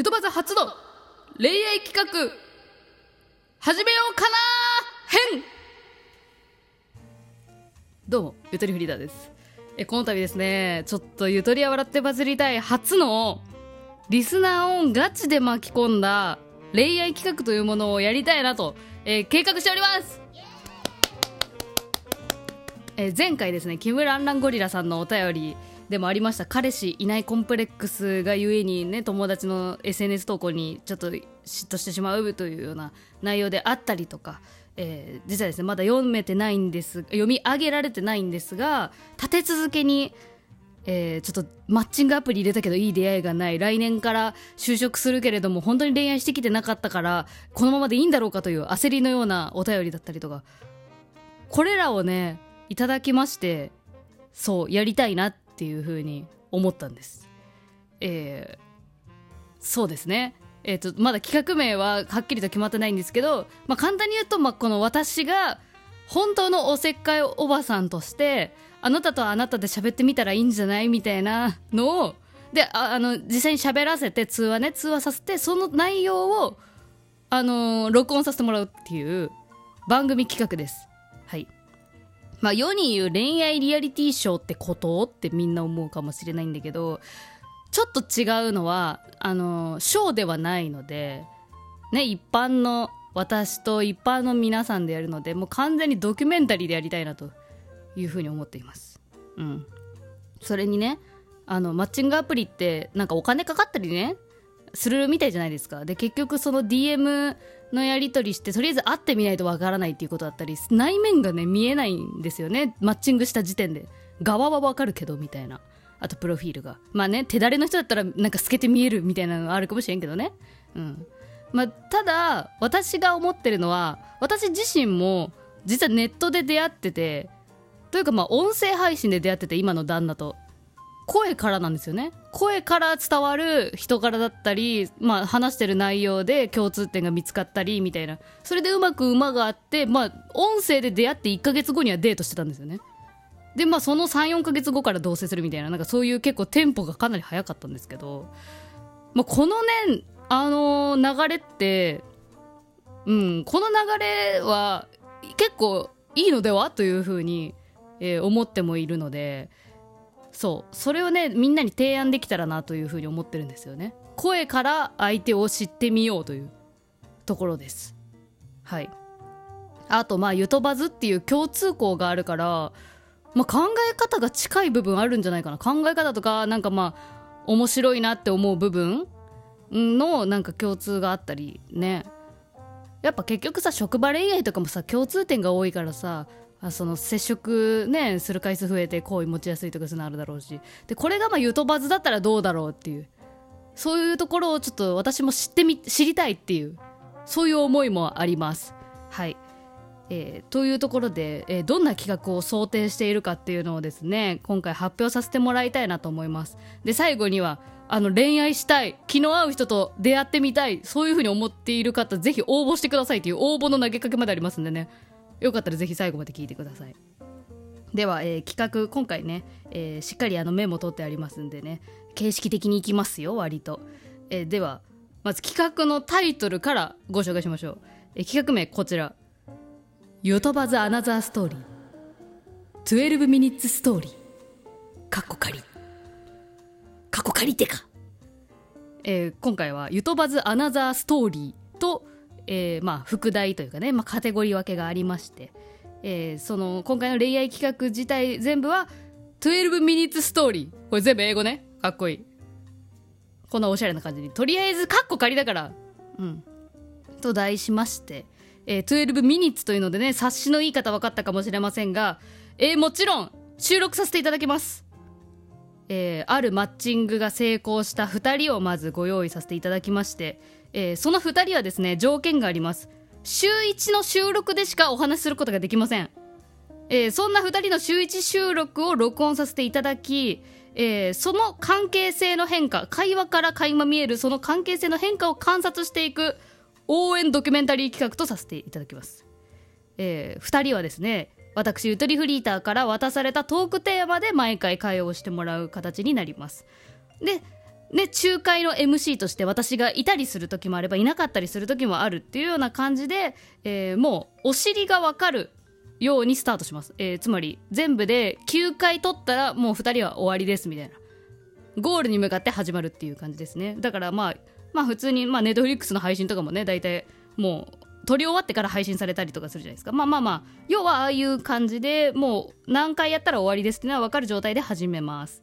ゆとばざ初の恋愛企画。始めようかな編どうもゆとりフリーダーです。えこの度ですねちょっとゆとりは笑ってバズりたい。初のリスナーをガチで巻き込んだ恋愛企画というものをやりたいなと、えー計画しております。え前回ですねキムランランゴリラさんのお便りでもありました。彼氏いないコンプレックスがゆえにね友達の SNS 投稿にちょっと嫉妬してしまうというような内容であったりとか、えー実はですねまだ読めてないんです読み上げられてないんですが立て続けにえーちょっとマッチングアプリ入れたけどいい出会いがない来年から就職するけれども本当に恋愛してきてなかったからこのままでいいんだろうかという焦りのようなお便りだったりとかこれらをねいただきましてそうやりたいなっていうふうに思ったんです。えーそうですね。えー、とまだ企画名ははっきりと決まってないんですけど、まあ、簡単に言うと、まあ、この私が本当のおせっかいおばさんとしてあなたとあなたで喋ってみたらいいんじゃないみたいなのをでああの実際に喋らせて通話ね通話させてその内容を、あのー録音させてもらうっていう番組企画です。はい。まあ世に言う恋愛リアリティショーってことってみんな思うかもしれないんだけどちょっと違うのはあのショーではないのでね一般の私と一般の皆さんでやるのでもう完全にドキュメンタリーでやりたいなというふうに思っています。うん。それにねあのマッチングアプリってなんかお金かかったりねするみたいじゃないですか。で結局その DM のやり取りしてとりあえず会ってみないとわからないっていうことだったり内面がね見えないんですよね。マッチングした時点で。側はわかるけどみたいな。あとプロフィールが。まあね手だれの人だったらなんか透けて見えるみたいなのあるかもしれんけどね。うん。まあただ私が思ってるのは私自身も実はネットで出会っててというかまあ音声配信で出会ってて今の旦那と。声からなんですよね。声から伝わる人柄だったり、まあ、話してる内容で共通点が見つかったりみたいな。それでうまく馬があって、まあ、音声で出会って1ヶ月後にはデートしてたんですよね。でまあその34ヶ月後から同棲するみたいな。なんかそういう結構テンポがかなり早かったんですけど、まあ、このねあの流れってうんこの流れは結構いいのでは？というふうに、えー思ってもいるので。そう。それをねみんなに提案できたらなというふうに思ってるんですよね。声から相手を知ってみようというところです。はい。あとまあゆとばずっていう共通項があるから、まあ、考え方が近い部分あるんじゃないかな。考え方とかなんかまあ面白いなって思う部分のなんか共通があったりね。やっぱ結局さ職場恋愛とかもさ共通点が多いからさあその接触ねする回数増えて好意持ちやすいとかそういうのあるだろうし。でこれがまあゆとばずだったらどうだろうっていう。そういうところをちょっと私も知ってみ知りたいっていう。そういう思いもあります。はい。えーというところで、えーどんな企画を想定しているかっていうのをですね今回発表させてもらいたいなと思います。で最後にはあの恋愛したい気の合う人と出会ってみたいそういうふうに思っている方ぜひ応募してくださいという応募の投げかけまでありますんでね。よかったらぜひ最後まで聞いてください。では、えー企画今回ね、えーしっかりあのメモ取ってありますんでね形式的にいきますよ割と、えーではまず企画のタイトルからご紹介しましょう、えー企画名こちら「ヨトバズ・アナザーストーリー」「12ミニッツストーリー」かっこ仮。かっこ仮ってか。えー今回は「ゆとばずアナザーストーリーと」えーまあ、副題というかね、まあ、カテゴリー分けがありまして、えーその今回の恋愛企画自体全部は12ミニッツストーリーこれ全部英語ね。かっこいい。こんなおしゃれな感じに。とりあえずカッコ仮だから。うん。と題しまして、えー、12ミニッツというのでね察しの言い方分かったかもしれませんが、えーもちろん収録させていただきます。えーあるマッチングが成功した2人をまずご用意させていただきまして、えーその2人はですね条件があります。週1の収録でしかお話しすることができません、えーそんな2人の週1収録を録音させていただき、えーその関係性の変化会話から垣間見えるその関係性の変化を観察していく応援ドキュメンタリー企画とさせていただきます。え2人はですね私ゆとりフリーターから渡されたトークテーマで毎回会話をしてもらう形になります。でで仲介の MC として私がいたりする時もあればいなかったりする時もあるっていうような感じで、えー、もうお尻が分かるようにスタートします、えー、つまり全部で9回取ったらもう2人は終わりですみたいな。ゴールに向かって始まるっていう感じですね。だからまあまあ普通にまあネットフリックスの配信とかもね大体もう撮り終わってから配信されたりとかするじゃないですか。まあまあまあ要はああいう感じでもう何回やったら終わりですっていうのは分かる状態で始めます。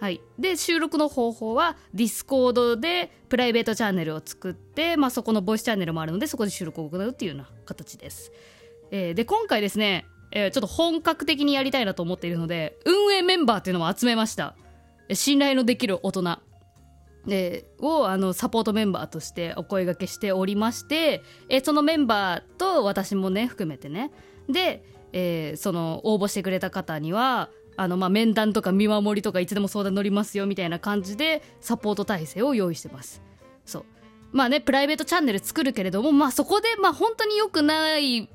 はい、で収録の方法はディスコードでプライベートチャンネルを作って、まあ、そこのボイスチャンネルもあるのでそこで収録を行うっていうような形です、えー、で今回ですね、えー、ちょっと本格的にやりたいなと思っているので運営メンバーっていうのも集めました。信頼のできる大人。でをあのサポートメンバーとしてお声がけしておりまして、えー、そのメンバーと私もね含めてね。で、えー、その応募してくれた方にはあのまあ面談とか見守りとかいつでも相談乗りますよみたいな感じでサポート体制を用意してます。そう。まあねプライベートチャンネル作るけれどもまあそこでまあ本当に良くない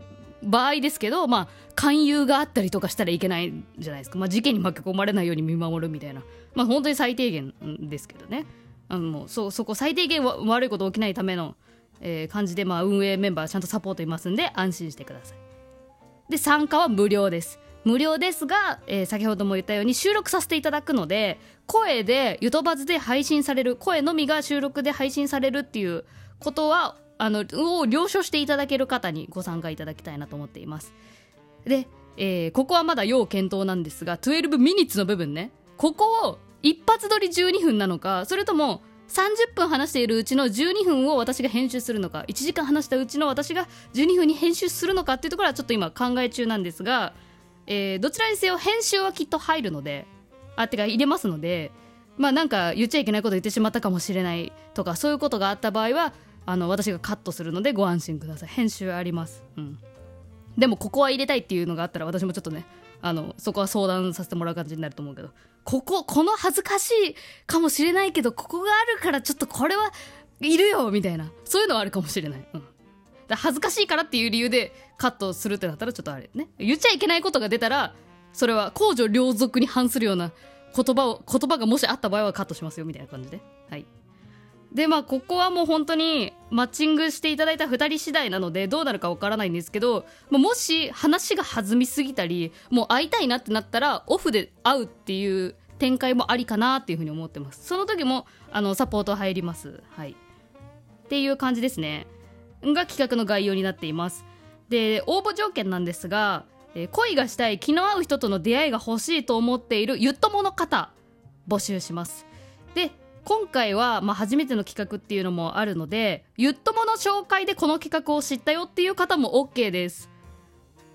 場合ですけどまあ勧誘があったりとかしたらいけないじゃないですか、まあ、事件に巻き込まれないように見守るみたいな。まあ本当に最低限ですけどね。あのもうそそこ最低限悪いこと起きないための、えー、感じでまあ運営メンバーちゃんとサポートいますんで安心してください。で参加は無料です。無料ですが、えー、先ほども言ったように収録させていただくので声でゆとばずで配信される声のみが収録で配信されるっていうことはあのを了承していただける方にご参加いただきたいなと思っています。で、えー、ここはまだ要検討なんですが12ミニッツの部分ね。ここを一発撮り12分なのかそれとも30分話しているうちの12分を私が編集するのか1時間話したうちの私が12分に編集するのかっていうところはちょっと今考え中なんですがえー、どちらにせよ編集はきっと入るのであてか入れますのでまあなんか言っちゃいけないこと言ってしまったかもしれないとかそういうことがあった場合はあの私がカットするのでご安心ください。編集あります。うん。でもここは入れたいっていうのがあったら私もちょっとねあのそこは相談させてもらう感じになると思うけど。こここの恥ずかしいかもしれないけどここがあるからちょっとこれはいるよみたいな。そういうのはあるかもしれない、うん、恥ずかしいからっていう理由でカットするってなったらちょっとあれね。言っちゃいけないことが出たらそれは公序良俗に反するような言葉を言葉がもしあった場合はカットしますよみたいな感じで。はい。でまあここはもう本当にマッチングしていただいた2人次第なのでどうなるかわからないんですけどもし話が弾みすぎたりもう会いたいなってなったらオフで会うっていう展開もありかなっていうふうに思ってます。その時もあのサポート入ります。はい。っていう感じですね。が企画の概要になっています。で応募条件なんですが、恋がしたい気の合う人との出会いが欲しいと思っているゆっともの方募集します。で今回は、まあ、初めての企画っていうのもあるのでゆっともの紹介でこの企画を知ったよっていう方も OK です。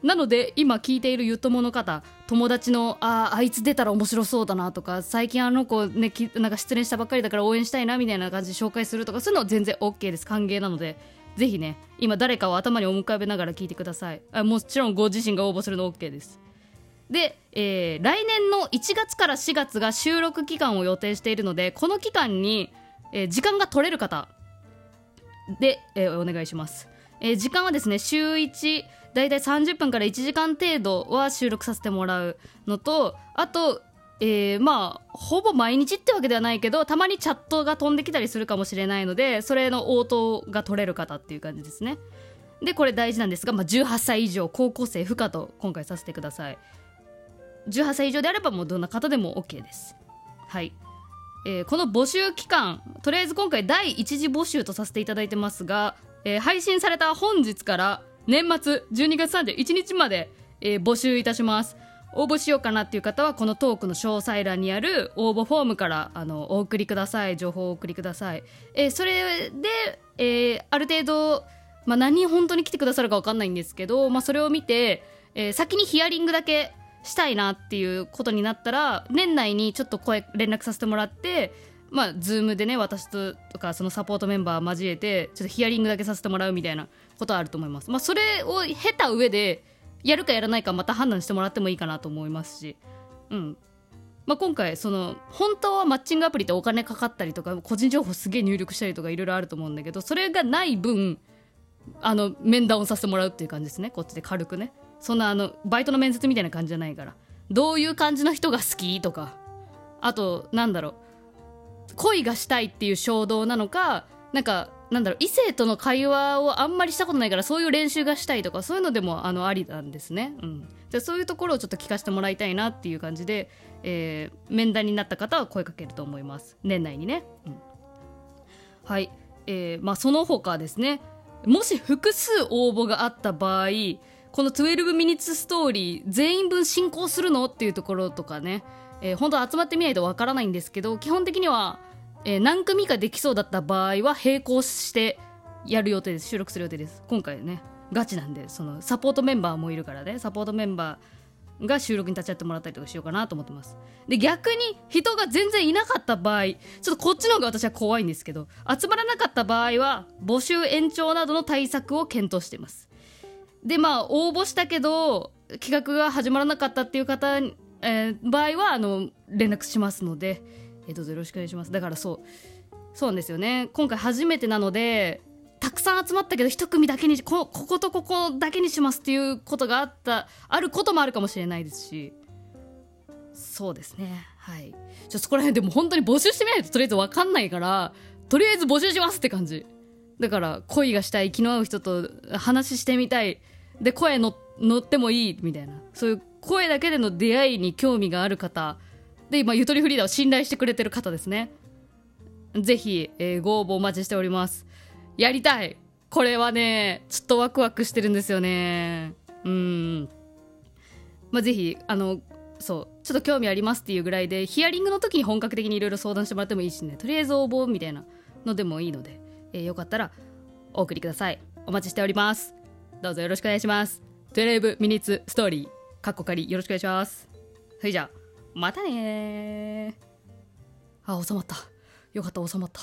なので今聞いているゆっともの方友達のああいつ出たら面白そうだなとか最近あの子ねなんか失恋したばっかりだから応援したいなみたいな感じで紹介するとかそういうのは全然 OK です。歓迎なのでぜひね今誰かを頭に思い浮かべながら聞いてください。あもちろんご自身が応募するの OK です。で、えー、来年の1月から4月が収録期間を予定しているのでこの期間に、えー、時間が取れる方で、えー、お願いします、え時間はですね週1だいたい30分から1時間程度は収録させてもらうのとあとえー、まあほぼ毎日ってわけではないけどたまにチャットが飛んできたりするかもしれないのでそれの応答が取れる方っていう感じですね。でこれ大事なんですが、まあ、18歳以上高校生不可と今回させてください。18歳以上であればもうどんな方でも OK です。はい、えー、この募集期間とりあえず今回第1次募集とさせていただいてますが、えー、配信された本日から年末12月31日まで、えー、募集いたします。応募しようかなっていう方はこのトークの詳細欄にある応募フォームからあのお送りください。情報をお送りください、えー、それで、えー、ある程度、まあ、何人本当に来てくださるか分かんないんですけど、まあ、それを見て、えー、先にヒアリングだけしたいなっていうことになったら年内にちょっと声連絡させてもらってまあ、ズームでね私ととかそのサポートメンバー交えてちょっとヒアリングだけさせてもらうみたいなことはあると思います。まあ、それを経た上でやるかやらないかまた判断してもらってもいいかなと思いますし、うん。まあ、今回その本当はマッチングアプリってお金かかったりとか個人情報すげえ入力したりとかいろいろあると思うんだけどそれがない分あの面談をさせてもらうっていう感じですね。こっちで軽くね。そんなあのバイトの面接みたいな感じじゃないから。どういう感じの人が好きとか。あとなんだろう。恋がしたいっていう衝動なのかなんかなんだろう。異性との会話をあんまりしたことないからそういう練習がしたいとかそういうのでもあのありなんですね、うん、じゃそういうところをちょっと聞かせてもらいたいなっていう感じで、えー、面談になった方は声かけると思います。年内にね、うん、はい、えー、まあその他ですね。もし複数応募があった場合この12ミニッツストーリー全員分進行するの？っていうところとかね、えー、本当集まってみないとわからないんですけど基本的にはえー、何組かできそうだった場合は並行してやる予定です。収録する予定です。今回ねガチなんでそのサポートメンバーもいるからね。サポートメンバーが収録に立ち会ってもらったりとかしようかなと思ってます。で逆に人が全然いなかった場合ちょっとこっちの方が私は怖いんですけど集まらなかった場合は募集延長などの対策を検討しています。でまあ応募したけど企画が始まらなかったっていう方、えー、場合はあの連絡しますのでえどうぞよろしくお願いします。だからそうそうなんですよね。今回初めてなのでたくさん集まったけど一組だけにここことここだけにしますっていうことがあったあることもあるかもしれないですしそうですね。はい。ちょそこら辺でも本当に募集してみないととりあえず分かんないからとりあえず募集しますって感じ。だから恋がしたい気の合う人と話してみたいで声の乗ってもいいみたいな。そういう声だけでの出会いに興味がある方。で今ゆとりフリーダーを信頼してくれてる方ですね。ぜひ、えー、ご応募お待ちしております。やりたい。これはねちょっとワクワクしてるんですよね。うん。まあぜひあのそうちょっと興味ありますっていうぐらいでヒアリングの時に本格的にいろいろ相談してもらってもいいしね。とりあえず応募みたいなのでもいいので、えー、よかったらお送りください。お待ちしております。どうぞよろしくお願いします。12ミニッツストーリー。かっこかりよろしくお願いします。それじゃあまたねあ収まった。よかった収まった。